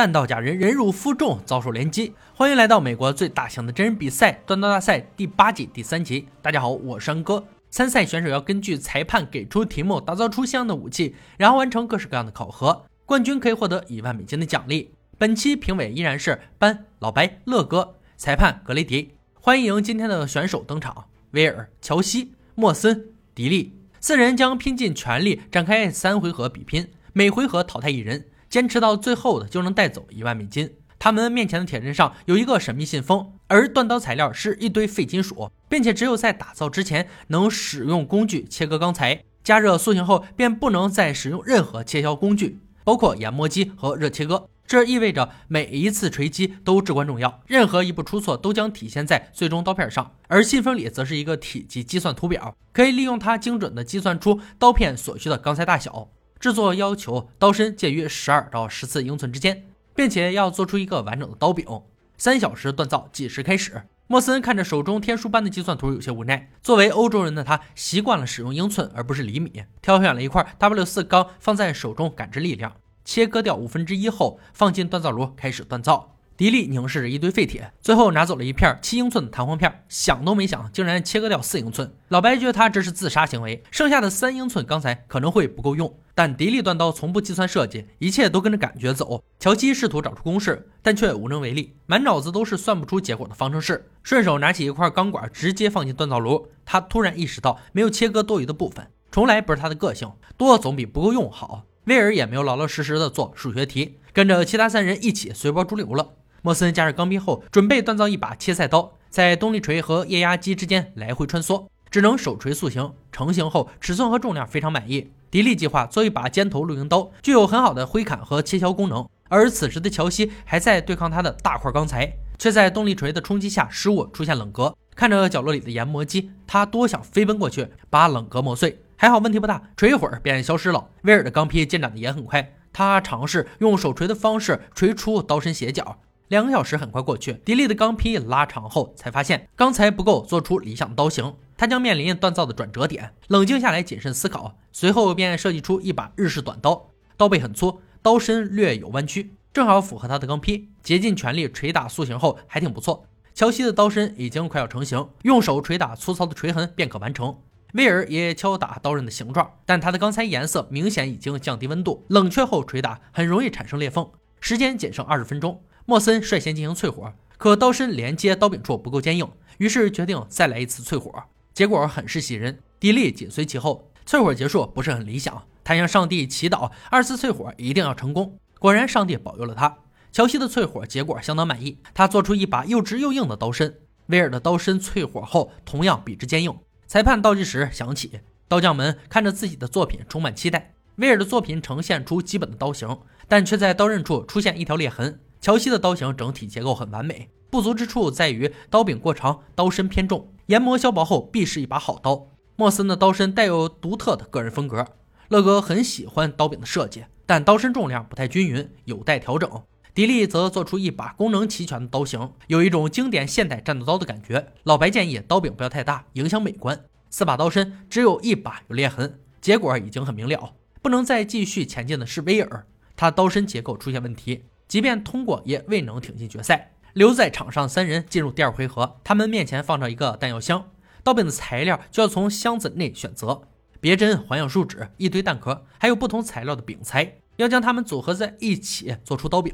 弹道假人忍辱负重，遭受连击。欢迎来到美国最大型的真人比赛——断刀大赛第八季第三集。大家好，我是安哥。参赛选手要根据裁判给出题目，打造出相应的武器，然后完成各式各样的考核。冠军可以获得一万美金的奖励。本期评委依然是班、老白、乐哥，裁判格雷迪。欢迎今天的选手登场：威尔、乔西、莫森、迪利。四人将拼尽全力展开三回合比拼，每回合淘汰一人。坚持到最后的就能带走一万美金。他们面前的铁砧上有一个神秘信封，而锻刀材料是一堆废金属，并且只有在打造之前能使用工具切割钢材，加热塑形后便不能再使用任何切削工具，包括研磨机和热切割。这意味着每一次锤击都至关重要，任何一步出错都将体现在最终刀片上。而信封里则是一个体积计算图表，可以利用它精准地计算出刀片所需的钢材大小。制作要求刀身介于十二到十四英寸之间，并且要做出一个完整的刀柄。三小时锻造计时开始。莫森看着手中天书般的计算图，有些无奈。作为欧洲人的他，习惯了使用英寸而不是厘米。挑选了一块 W 四钢，放在手中感知力量。切割掉五分之一后，放进锻造炉开始锻造。迪利凝视着一堆废铁，最后拿走了一片七英寸的弹簧片，想都没想，竟然切割掉四英寸。老白觉得他这是自杀行为，剩下的三英寸钢材可能会不够用。但迪利断刀从不计算设计，一切都跟着感觉走。乔西试图找出公式，但却无能为力，满脑子都是算不出结果的方程式。顺手拿起一块钢管，直接放进锻造炉。他突然意识到没有切割多余的部分，从来不是他的个性，多总比不够用好。威尔也没有老老实实的做数学题，跟着其他三人一起随波逐流了。莫森加热钢坯后，准备锻造一把切菜刀，在动力锤和液压机之间来回穿梭，只能手锤塑形。成型后，尺寸和重量非常满意。迪利计划做一把尖头露营刀，具有很好的挥砍和切削功能。而此时的乔西还在对抗他的大块钢材，却在动力锤的冲击下失误，出现冷格。看着角落里的研磨机，他多想飞奔过去把冷格磨碎。还好问题不大，锤一会儿便消失了。威尔的钢坯进展的也很快，他尝试用手锤的方式锤出刀身斜角。两个小时很快过去，迪丽的钢坯拉长后，才发现钢材不够做出理想刀型，他将面临锻造的转折点。冷静下来，谨慎思考，随后便设计出一把日式短刀，刀背很粗，刀身略有弯曲，正好符合他的钢坯。竭尽全力捶打塑形后，还挺不错。乔西的刀身已经快要成型，用手捶打粗糙的锤痕便可完成。威尔也敲打刀刃的形状，但他的钢材颜色明显已经降低温度，冷却后捶打很容易产生裂缝。时间仅剩二十分钟。莫森率先进行淬火，可刀身连接刀柄处不够坚硬，于是决定再来一次淬火，结果很是喜人。迪利紧随其后，淬火结束不是很理想，他向上帝祈祷二次淬火一定要成功。果然，上帝保佑了他。乔西的淬火结果相当满意，他做出一把又直又硬的刀身。威尔的刀身淬火后同样笔直坚硬。裁判倒计时响起，刀匠们看着自己的作品充满期待。威尔的作品呈现出基本的刀型，但却在刀刃处出现一条裂痕。乔西的刀型整体结构很完美，不足之处在于刀柄过长，刀身偏重。研磨削薄后必是一把好刀。莫森的刀身带有独特的个人风格。乐哥很喜欢刀柄的设计，但刀身重量不太均匀，有待调整。迪利则做出一把功能齐全的刀型，有一种经典现代战斗刀的感觉。老白建议刀柄不要太大，影响美观。四把刀身只有一把有裂痕，结果已经很明了。不能再继续前进的是威尔，他刀身结构出现问题。即便通过，也未能挺进决赛。留在场上三人进入第二回合，他们面前放着一个弹药箱，刀柄的材料就要从箱子内选择。别针、环氧树脂、一堆弹壳，还有不同材料的柄材，要将它们组合在一起做出刀柄。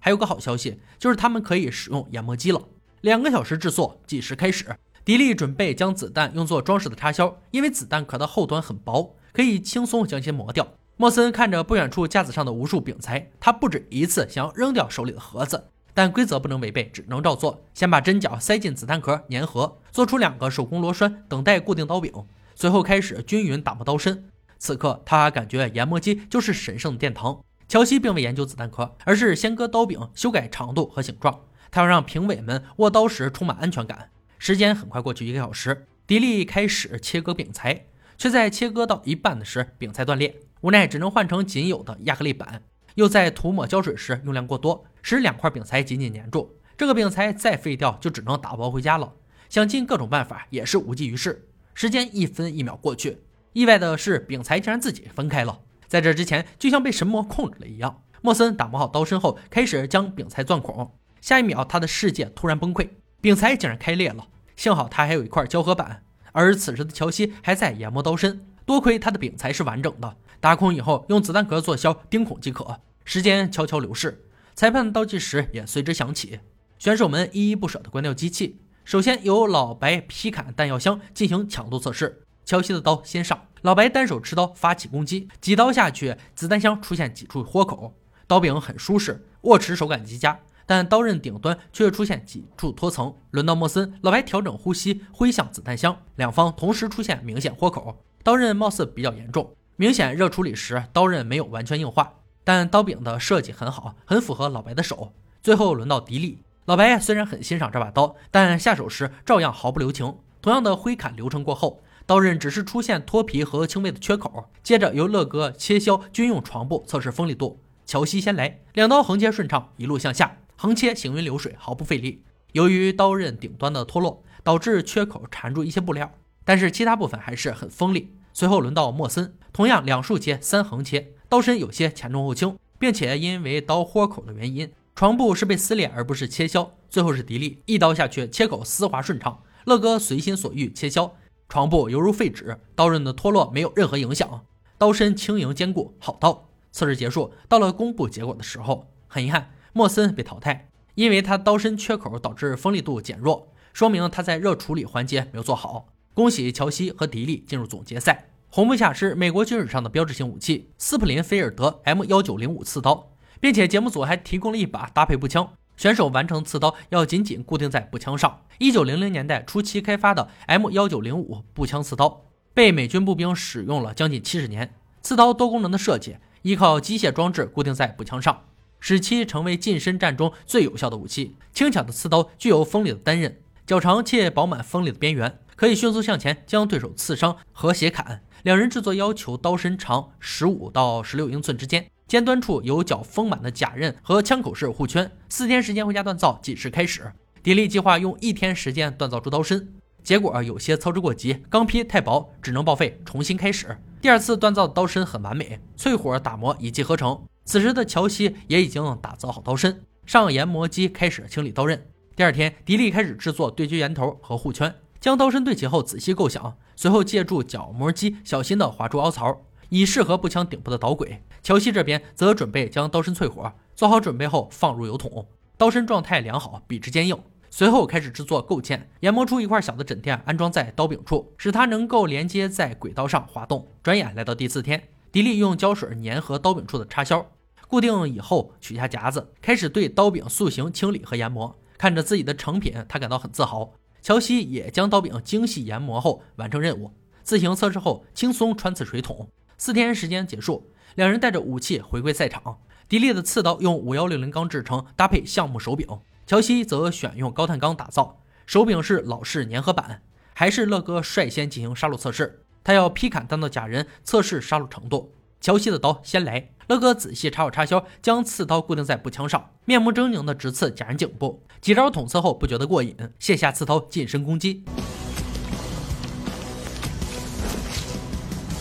还有个好消息，就是他们可以使用研磨机了。两个小时制作，计时开始。迪利准备将子弹用作装饰的插销，因为子弹壳的后端很薄，可以轻松将其磨掉。莫森看着不远处架子上的无数柄材，他不止一次想要扔掉手里的盒子，但规则不能违背，只能照做。先把针脚塞进子弹壳，粘合，做出两个手工螺栓，等待固定刀柄。随后开始均匀打磨刀身。此刻他感觉研磨机就是神圣的殿堂。乔西并未研究子弹壳，而是先割刀柄，修改长度和形状。他要让评委们握刀时充满安全感。时间很快过去一个小时，迪利开始切割柄材，却在切割到一半的时，柄材断裂。无奈只能换成仅有的亚克力板，又在涂抹胶水时用量过多，使两块柄材紧紧粘住。这个柄材再废掉就只能打包回家了，想尽各种办法也是无济于事。时间一分一秒过去，意外的是柄材竟然自己分开了。在这之前，就像被神魔控制了一样。莫森打磨好刀身后，开始将柄材钻孔。下一秒，他的世界突然崩溃，柄材竟然开裂了。幸好他还有一块胶合板，而此时的乔西还在研磨刀身。多亏他的柄才是完整的，打孔以后用子弹壳做销钉孔即可。时间悄悄流逝，裁判倒计时也随之响起。选手们依依不舍地关掉机器。首先由老白劈砍弹药箱进行强度测试。乔西的刀先上，老白单手持刀发起攻击，几刀下去，子弹箱出现几处豁口。刀柄很舒适，握持手感极佳。但刀刃顶端却出现几处脱层。轮到莫森，老白调整呼吸，挥向子弹箱，两方同时出现明显豁口，刀刃貌似比较严重，明显热处理时刀刃没有完全硬化，但刀柄的设计很好，很符合老白的手。最后轮到迪丽，老白虽然很欣赏这把刀，但下手时照样毫不留情。同样的挥砍流程过后，刀刃只是出现脱皮和轻微的缺口。接着由乐哥切削军用床布测试锋利度，乔西先来，两刀横切顺畅，一路向下。横切行云流水，毫不费力。由于刀刃顶端的脱落，导致缺口缠住一些布料，但是其他部分还是很锋利。随后轮到莫森，同样两竖切三横切，刀身有些前重后轻，并且因为刀豁口的原因，床布是被撕裂而不是切削。最后是迪丽，一刀下去，切口丝滑顺畅。乐哥随心所欲切削床布，犹如废纸，刀刃的脱落没有任何影响，刀身轻盈坚固，好刀。测试结束，到了公布结果的时候，很遗憾。莫森被淘汰，因为他刀身缺口导致锋利度减弱，说明他在热处理环节没有做好。恭喜乔西和迪利进入总决赛。红布下是美国军史上的标志性武器——斯普林菲尔德 M 幺九零五刺刀，并且节目组还提供了一把搭配步枪。选手完成刺刀要紧紧固定在步枪上。一九零零年代初期开发的 M 幺九零五步枪刺刀，被美军步兵使用了将近七十年。刺刀多功能的设计，依靠机械装置固定在步枪上。使其成为近身战中最有效的武器。轻巧的刺刀具有锋利的单刃，较长且饱满锋利的边缘，可以迅速向前将对手刺伤和斜砍。两人制作要求刀身长十五到十六英寸之间，尖端处有较丰满的假刃和枪口式护圈。四天时间回家锻造，计时开始。迪丽计划用一天时间锻造出刀身，结果有些操之过急，钢坯太薄，只能报废，重新开始。第二次锻造刀身很完美，淬火打磨一气呵成。此时的乔西也已经打造好刀身，上研磨机开始清理刀刃。第二天，迪丽开始制作对接圆头和护圈，将刀身对齐后仔细构想，随后借助角磨机小心地划出凹槽，以适合步枪顶部的导轨。乔西这边则准备将刀身淬火，做好准备后放入油桶。刀身状态良好，笔直坚硬。随后开始制作构件，研磨出一块小的枕垫，安装在刀柄处，使它能够连接在轨道上滑动。转眼来到第四天，迪丽用胶水粘合刀柄处的插销。固定以后，取下夹子，开始对刀柄塑形清理和研磨。看着自己的成品，他感到很自豪。乔西也将刀柄精细研磨后完成任务，自行测试后轻松穿刺水桶。四天时间结束，两人带着武器回归赛场。迪丽的刺刀用五幺六零钢制成，搭配橡木手柄；乔西则选用高碳钢打造，手柄是老式粘合板。还是乐哥率先进行杀戮测试，他要劈砍弹道假人，测试杀戮程度。乔西的刀先来。乐哥仔细插好插销，将刺刀固定在步枪上，面目狰狞的直刺假人颈部。几招捅刺后不觉得过瘾，卸下刺刀近身攻击。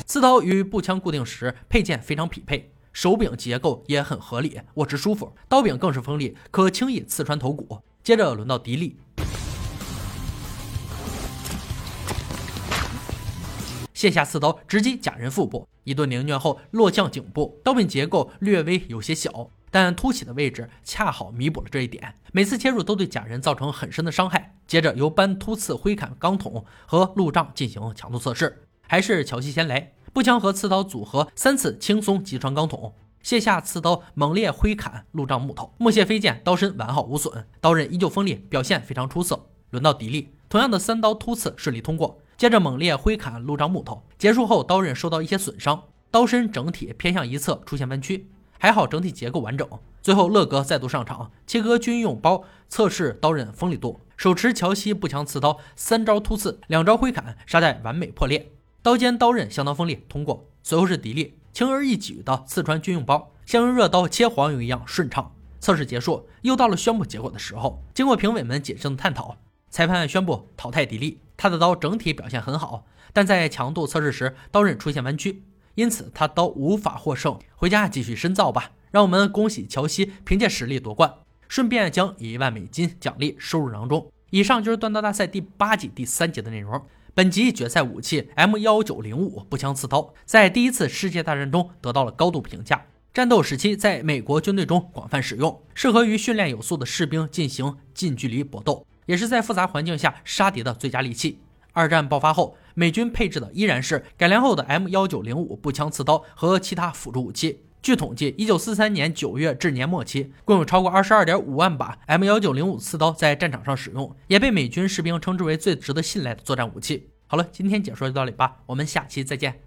刺刀与步枪固定时配件非常匹配，手柄结构也很合理，握持舒服。刀柄更是锋利，可轻易刺穿头骨。接着轮到迪丽。卸下刺刀，直击假人腹部，一顿凌虐后落向颈部。刀柄结构略微有些小，但凸起的位置恰好弥补了这一点。每次切入都对假人造成很深的伤害。接着由搬突刺挥砍钢桶和路障进行强度测试，还是乔西先来，步枪和刺刀组合三次轻松击穿钢桶，卸下刺刀猛烈挥砍路障木头，木屑飞溅，刀身完好无损，刀刃依旧锋利，表现非常出色。轮到迪丽，同样的三刀突刺顺利通过。接着猛烈挥砍路障木头，结束后刀刃受到一些损伤，刀身整体偏向一侧出现弯曲，还好整体结构完整。最后乐哥再度上场，切割军用包测试刀刃锋利度，手持乔西步枪刺刀，三招突刺，两招挥砍，沙袋完美破裂，刀尖刀刃相当锋利，通过。随后是迪丽，轻而易举的刺穿军用包，像用热刀切黄油一样顺畅。测试结束，又到了宣布结果的时候，经过评委们谨慎的探讨。裁判宣布淘汰迪丽，他的刀整体表现很好，但在强度测试时刀刃出现弯曲，因此他刀无法获胜。回家继续深造吧。让我们恭喜乔西凭借实力夺冠，顺便将一万美金奖励收入囊中。以上就是锻刀大赛第八季第三节的内容。本集决赛武器 M 幺九零五步枪刺刀，在第一次世界大战中得到了高度评价。战斗时期在美国军队中广泛使用，适合于训练有素的士兵进行近距离搏斗，也是在复杂环境下杀敌的最佳利器。二战爆发后，美军配置的依然是改良后的 M 幺九零五步枪刺刀和其他辅助武器。据统计，一九四三年九月至年末期，共有超过二十二点五万把 M 幺九零五刺刀在战场上使用，也被美军士兵称之为最值得信赖的作战武器。好了，今天解说就到这里吧，我们下期再见。